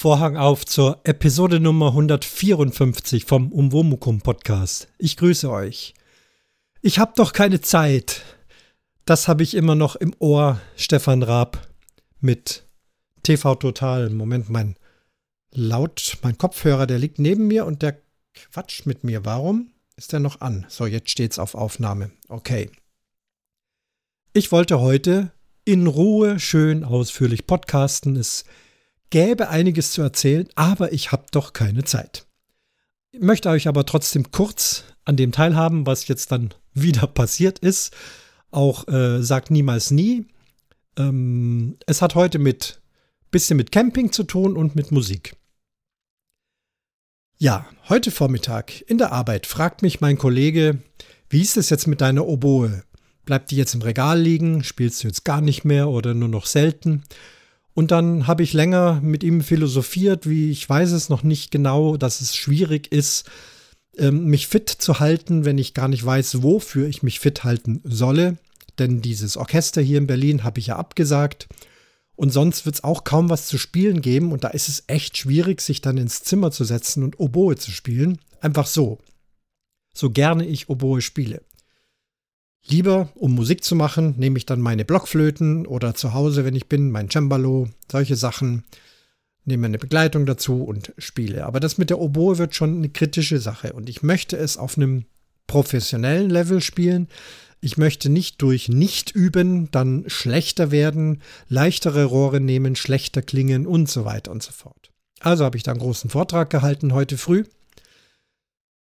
Vorhang auf zur Episode Nummer 154 vom Umwomukum Podcast. Ich grüße euch. Ich hab doch keine Zeit. Das habe ich immer noch im Ohr, Stefan Raab mit TV Total. Moment, mein laut, mein Kopfhörer, der liegt neben mir und der quatscht mit mir. Warum ist der noch an? So, jetzt steht's auf Aufnahme. Okay. Ich wollte heute in Ruhe schön ausführlich podcasten. Es gäbe einiges zu erzählen, aber ich habe doch keine Zeit. Ich möchte euch aber trotzdem kurz an dem teilhaben, was jetzt dann wieder passiert ist. Auch äh, sagt niemals nie. Ähm, es hat heute mit bisschen mit Camping zu tun und mit Musik. Ja, heute Vormittag in der Arbeit fragt mich mein Kollege, wie ist es jetzt mit deiner Oboe? Bleibt die jetzt im Regal liegen? Spielst du jetzt gar nicht mehr oder nur noch selten? Und dann habe ich länger mit ihm philosophiert, wie ich weiß es noch nicht genau, dass es schwierig ist, ähm, mich fit zu halten, wenn ich gar nicht weiß, wofür ich mich fit halten solle. Denn dieses Orchester hier in Berlin habe ich ja abgesagt. Und sonst wird es auch kaum was zu spielen geben. Und da ist es echt schwierig, sich dann ins Zimmer zu setzen und Oboe zu spielen. Einfach so. So gerne ich Oboe spiele. Lieber, um Musik zu machen, nehme ich dann meine Blockflöten oder zu Hause, wenn ich bin, mein Cembalo, solche Sachen, nehme eine Begleitung dazu und spiele. Aber das mit der Oboe wird schon eine kritische Sache und ich möchte es auf einem professionellen Level spielen. Ich möchte nicht durch Nicht-Üben dann schlechter werden, leichtere Rohre nehmen, schlechter klingen und so weiter und so fort. Also habe ich da einen großen Vortrag gehalten heute früh.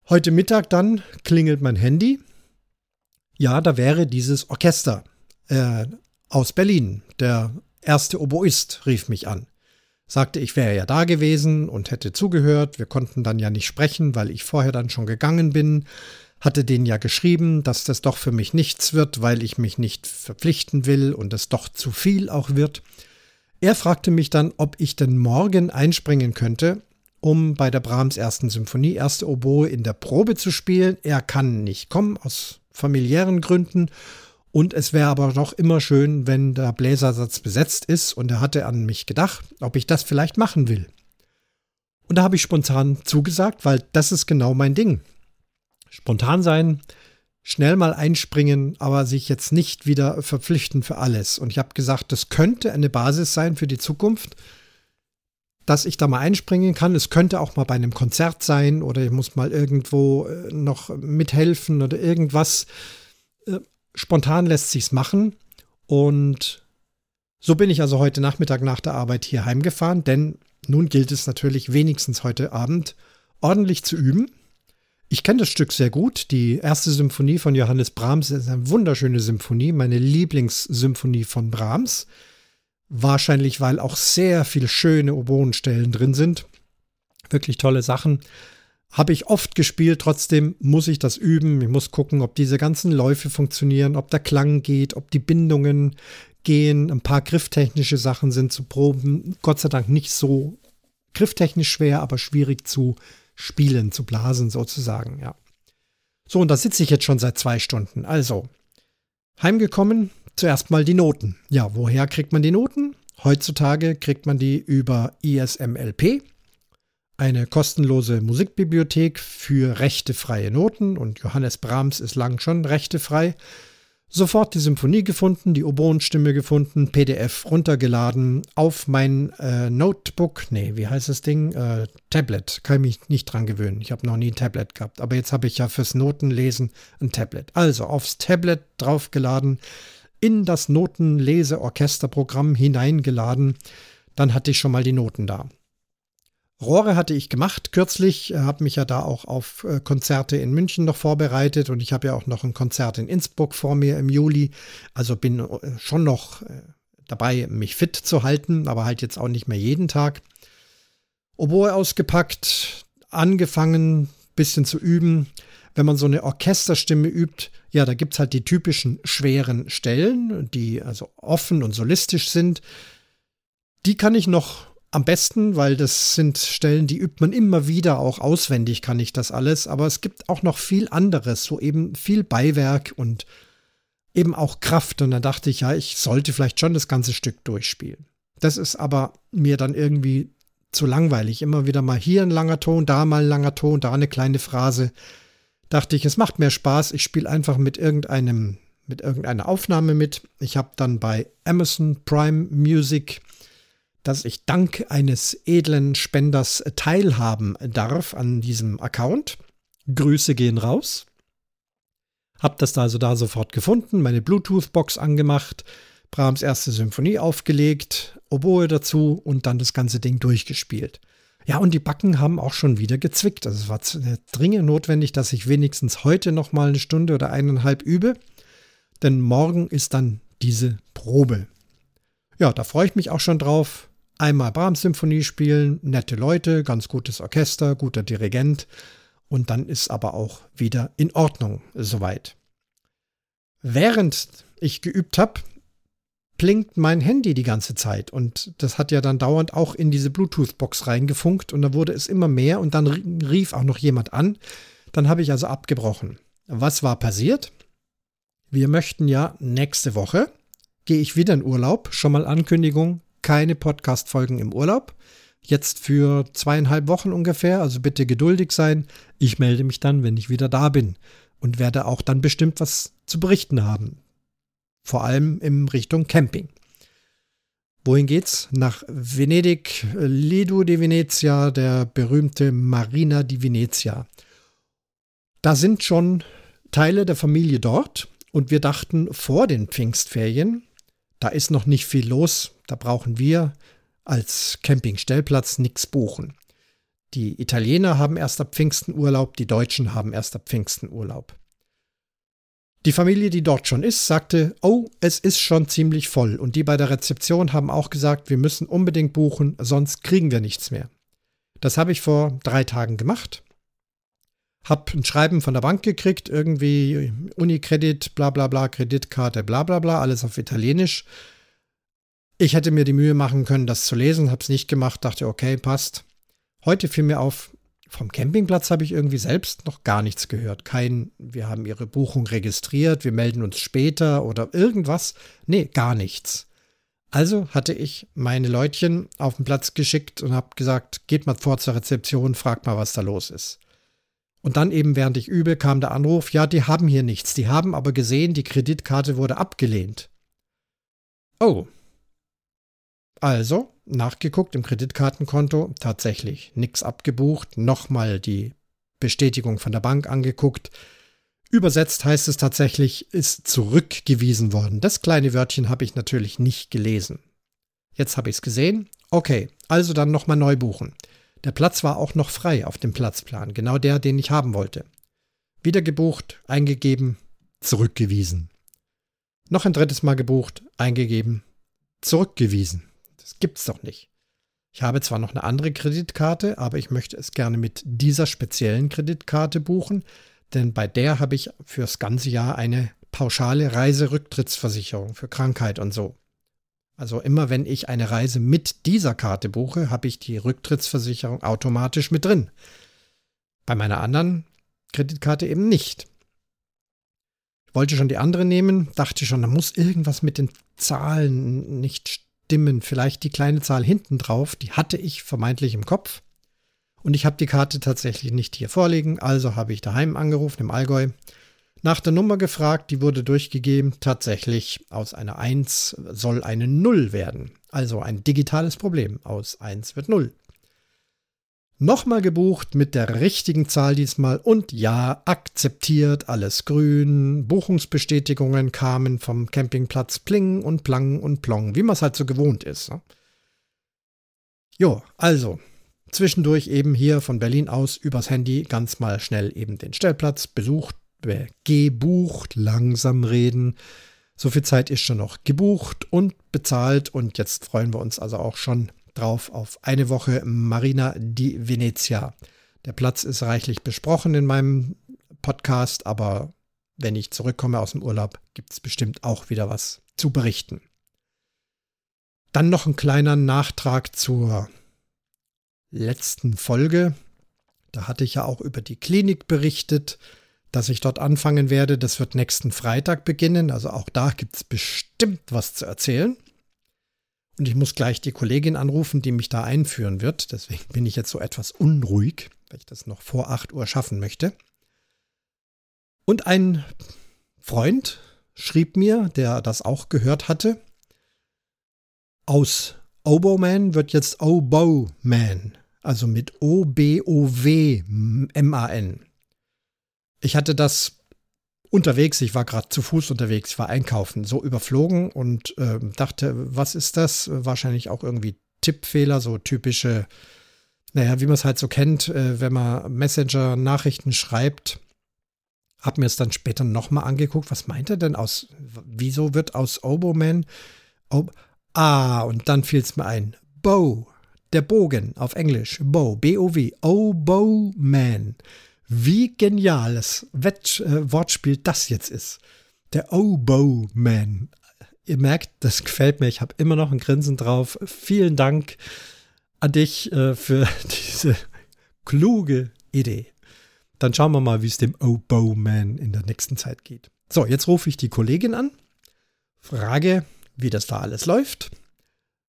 Heute Mittag dann klingelt mein Handy ja, da wäre dieses Orchester äh, aus Berlin. Der erste Oboist rief mich an. Sagte, ich wäre ja da gewesen und hätte zugehört. Wir konnten dann ja nicht sprechen, weil ich vorher dann schon gegangen bin. Hatte denen ja geschrieben, dass das doch für mich nichts wird, weil ich mich nicht verpflichten will und es doch zu viel auch wird. Er fragte mich dann, ob ich denn morgen einspringen könnte, um bei der Brahms ersten Symphonie erste Oboe in der Probe zu spielen. Er kann nicht kommen aus familiären Gründen. Und es wäre aber doch immer schön, wenn der Bläsersatz besetzt ist. Und er hatte an mich gedacht, ob ich das vielleicht machen will. Und da habe ich spontan zugesagt, weil das ist genau mein Ding. Spontan sein, schnell mal einspringen, aber sich jetzt nicht wieder verpflichten für alles. Und ich habe gesagt, das könnte eine Basis sein für die Zukunft dass ich da mal einspringen kann. Es könnte auch mal bei einem Konzert sein oder ich muss mal irgendwo äh, noch mithelfen oder irgendwas. Äh, spontan lässt sich's machen. Und so bin ich also heute Nachmittag nach der Arbeit hier heimgefahren, denn nun gilt es natürlich wenigstens heute Abend ordentlich zu üben. Ich kenne das Stück sehr gut. Die erste Symphonie von Johannes Brahms ist eine wunderschöne Symphonie, meine Lieblingssymphonie von Brahms. Wahrscheinlich, weil auch sehr viele schöne Oboenstellen drin sind. Wirklich tolle Sachen. Habe ich oft gespielt, trotzdem muss ich das üben. Ich muss gucken, ob diese ganzen Läufe funktionieren, ob der Klang geht, ob die Bindungen gehen. Ein paar grifftechnische Sachen sind zu proben. Gott sei Dank nicht so grifftechnisch schwer, aber schwierig zu spielen, zu blasen sozusagen, ja. So, und da sitze ich jetzt schon seit zwei Stunden. Also, heimgekommen, Zuerst mal die Noten. Ja, woher kriegt man die Noten? Heutzutage kriegt man die über ISMLP, eine kostenlose Musikbibliothek für rechtefreie Noten und Johannes Brahms ist lang schon rechtefrei. Sofort die Symphonie gefunden, die Oboenstimme gefunden, PDF runtergeladen, auf mein äh, Notebook, nee, wie heißt das Ding? Äh, Tablet, kann ich mich nicht dran gewöhnen. Ich habe noch nie ein Tablet gehabt, aber jetzt habe ich ja fürs Notenlesen ein Tablet. Also aufs Tablet draufgeladen, in das Notenleseorchesterprogramm hineingeladen. Dann hatte ich schon mal die Noten da. Rohre hatte ich gemacht kürzlich, äh, habe mich ja da auch auf äh, Konzerte in München noch vorbereitet und ich habe ja auch noch ein Konzert in Innsbruck vor mir im Juli. Also bin äh, schon noch dabei, mich fit zu halten, aber halt jetzt auch nicht mehr jeden Tag. Oboe ausgepackt, angefangen, bisschen zu üben wenn man so eine Orchesterstimme übt, ja, da gibt es halt die typischen schweren Stellen, die also offen und solistisch sind. Die kann ich noch am besten, weil das sind Stellen, die übt man immer wieder, auch auswendig kann ich das alles. Aber es gibt auch noch viel anderes, so eben viel Beiwerk und eben auch Kraft. Und da dachte ich, ja, ich sollte vielleicht schon das ganze Stück durchspielen. Das ist aber mir dann irgendwie zu langweilig. Immer wieder mal hier ein langer Ton, da mal ein langer Ton, da eine kleine Phrase. Dachte ich, es macht mehr Spaß. Ich spiele einfach mit irgendeinem, mit irgendeiner Aufnahme mit. Ich habe dann bei Amazon Prime Music, dass ich dank eines edlen Spenders teilhaben darf an diesem Account. Grüße gehen raus. Hab das also da sofort gefunden, meine Bluetooth-Box angemacht, Brahms erste Symphonie aufgelegt, Oboe dazu und dann das ganze Ding durchgespielt. Ja, und die Backen haben auch schon wieder gezwickt. Also es war äh, dringend notwendig, dass ich wenigstens heute noch mal eine Stunde oder eineinhalb übe, denn morgen ist dann diese Probe. Ja, da freue ich mich auch schon drauf. Einmal Brahms-Symphonie spielen, nette Leute, ganz gutes Orchester, guter Dirigent und dann ist aber auch wieder in Ordnung soweit. Während ich geübt habe, blinkt mein Handy die ganze Zeit und das hat ja dann dauernd auch in diese Bluetooth-Box reingefunkt und da wurde es immer mehr und dann rief auch noch jemand an. Dann habe ich also abgebrochen. Was war passiert? Wir möchten ja nächste Woche, gehe ich wieder in Urlaub, schon mal Ankündigung, keine Podcast-Folgen im Urlaub. Jetzt für zweieinhalb Wochen ungefähr, also bitte geduldig sein. Ich melde mich dann, wenn ich wieder da bin und werde auch dann bestimmt was zu berichten haben. Vor allem in Richtung Camping. Wohin geht's? Nach Venedig, Lido di Venezia, der berühmte Marina di Venezia. Da sind schon Teile der Familie dort und wir dachten vor den Pfingstferien, da ist noch nicht viel los, da brauchen wir als Campingstellplatz nichts buchen. Die Italiener haben erst ab Pfingsten Urlaub, die Deutschen haben erst ab Pfingsten Urlaub. Die Familie, die dort schon ist, sagte, oh, es ist schon ziemlich voll. Und die bei der Rezeption haben auch gesagt, wir müssen unbedingt buchen, sonst kriegen wir nichts mehr. Das habe ich vor drei Tagen gemacht. Hab ein Schreiben von der Bank gekriegt, irgendwie Unikredit, bla bla bla, Kreditkarte, bla bla bla, alles auf Italienisch. Ich hätte mir die Mühe machen können, das zu lesen, habe es nicht gemacht, dachte, okay, passt. Heute fiel mir auf, vom Campingplatz habe ich irgendwie selbst noch gar nichts gehört. Kein, wir haben Ihre Buchung registriert, wir melden uns später oder irgendwas. Nee, gar nichts. Also hatte ich meine Leutchen auf den Platz geschickt und habe gesagt, geht mal vor zur Rezeption, fragt mal, was da los ist. Und dann eben, während ich übe, kam der Anruf, ja, die haben hier nichts. Die haben aber gesehen, die Kreditkarte wurde abgelehnt. Oh. Also, nachgeguckt im Kreditkartenkonto, tatsächlich nichts abgebucht, nochmal die Bestätigung von der Bank angeguckt. Übersetzt heißt es tatsächlich, ist zurückgewiesen worden. Das kleine Wörtchen habe ich natürlich nicht gelesen. Jetzt habe ich es gesehen. Okay, also dann nochmal neu buchen. Der Platz war auch noch frei auf dem Platzplan, genau der, den ich haben wollte. Wieder gebucht, eingegeben, zurückgewiesen. Noch ein drittes Mal gebucht, eingegeben, zurückgewiesen. Gibt's doch nicht. Ich habe zwar noch eine andere Kreditkarte, aber ich möchte es gerne mit dieser speziellen Kreditkarte buchen, denn bei der habe ich fürs ganze Jahr eine pauschale Reiserücktrittsversicherung für Krankheit und so. Also immer wenn ich eine Reise mit dieser Karte buche, habe ich die Rücktrittsversicherung automatisch mit drin. Bei meiner anderen Kreditkarte eben nicht. Ich wollte schon die andere nehmen, dachte schon, da muss irgendwas mit den Zahlen nicht stimmen vielleicht die kleine Zahl hinten drauf, die hatte ich vermeintlich im Kopf. Und ich habe die Karte tatsächlich nicht hier vorliegen, also habe ich daheim angerufen im Allgäu, nach der Nummer gefragt, die wurde durchgegeben. Tatsächlich aus einer 1 soll eine 0 werden. Also ein digitales Problem. Aus 1 wird 0 nochmal gebucht mit der richtigen Zahl diesmal und ja, akzeptiert, alles grün. Buchungsbestätigungen kamen vom Campingplatz Pling und Plang und Plong, wie man es halt so gewohnt ist. Ne? Jo, also zwischendurch eben hier von Berlin aus übers Handy ganz mal schnell eben den Stellplatz besucht, gebucht, langsam reden. So viel Zeit ist schon noch gebucht und bezahlt und jetzt freuen wir uns also auch schon drauf auf eine Woche Marina di Venezia. Der Platz ist reichlich besprochen in meinem Podcast, aber wenn ich zurückkomme aus dem Urlaub, gibt es bestimmt auch wieder was zu berichten. Dann noch ein kleiner Nachtrag zur letzten Folge. Da hatte ich ja auch über die Klinik berichtet, dass ich dort anfangen werde. Das wird nächsten Freitag beginnen. Also auch da gibt es bestimmt was zu erzählen. Und ich muss gleich die Kollegin anrufen, die mich da einführen wird. Deswegen bin ich jetzt so etwas unruhig, weil ich das noch vor 8 Uhr schaffen möchte. Und ein Freund schrieb mir, der das auch gehört hatte, aus Oboman wird jetzt Oboman, also mit O-B-O-W-M-A-N. Ich hatte das unterwegs, ich war gerade zu Fuß unterwegs, ich war einkaufen, so überflogen und äh, dachte, was ist das? Wahrscheinlich auch irgendwie Tippfehler, so typische, naja, wie man es halt so kennt, äh, wenn man Messenger-Nachrichten schreibt. Hab mir es dann später nochmal angeguckt. Was meint er denn aus, wieso wird aus Oboman, Ob ah, und dann fiel es mir ein, Bow, der Bogen auf Englisch, Bow, B-O-W, Oboman. Wie geniales Wett äh, Wortspiel das jetzt ist. Der Oboe-Man. Ihr merkt, das gefällt mir. Ich habe immer noch ein Grinsen drauf. Vielen Dank an dich äh, für diese kluge Idee. Dann schauen wir mal, wie es dem Oboe-Man in der nächsten Zeit geht. So, jetzt rufe ich die Kollegin an, frage, wie das da alles läuft,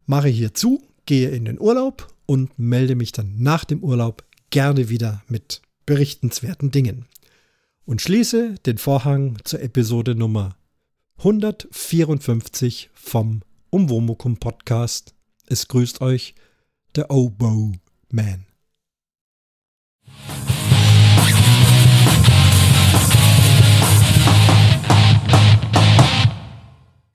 mache hier zu, gehe in den Urlaub und melde mich dann nach dem Urlaub gerne wieder mit berichtenswerten Dingen. Und schließe den Vorhang zur Episode Nummer 154 vom Umwomukum Podcast. Es grüßt euch der Oboe Man.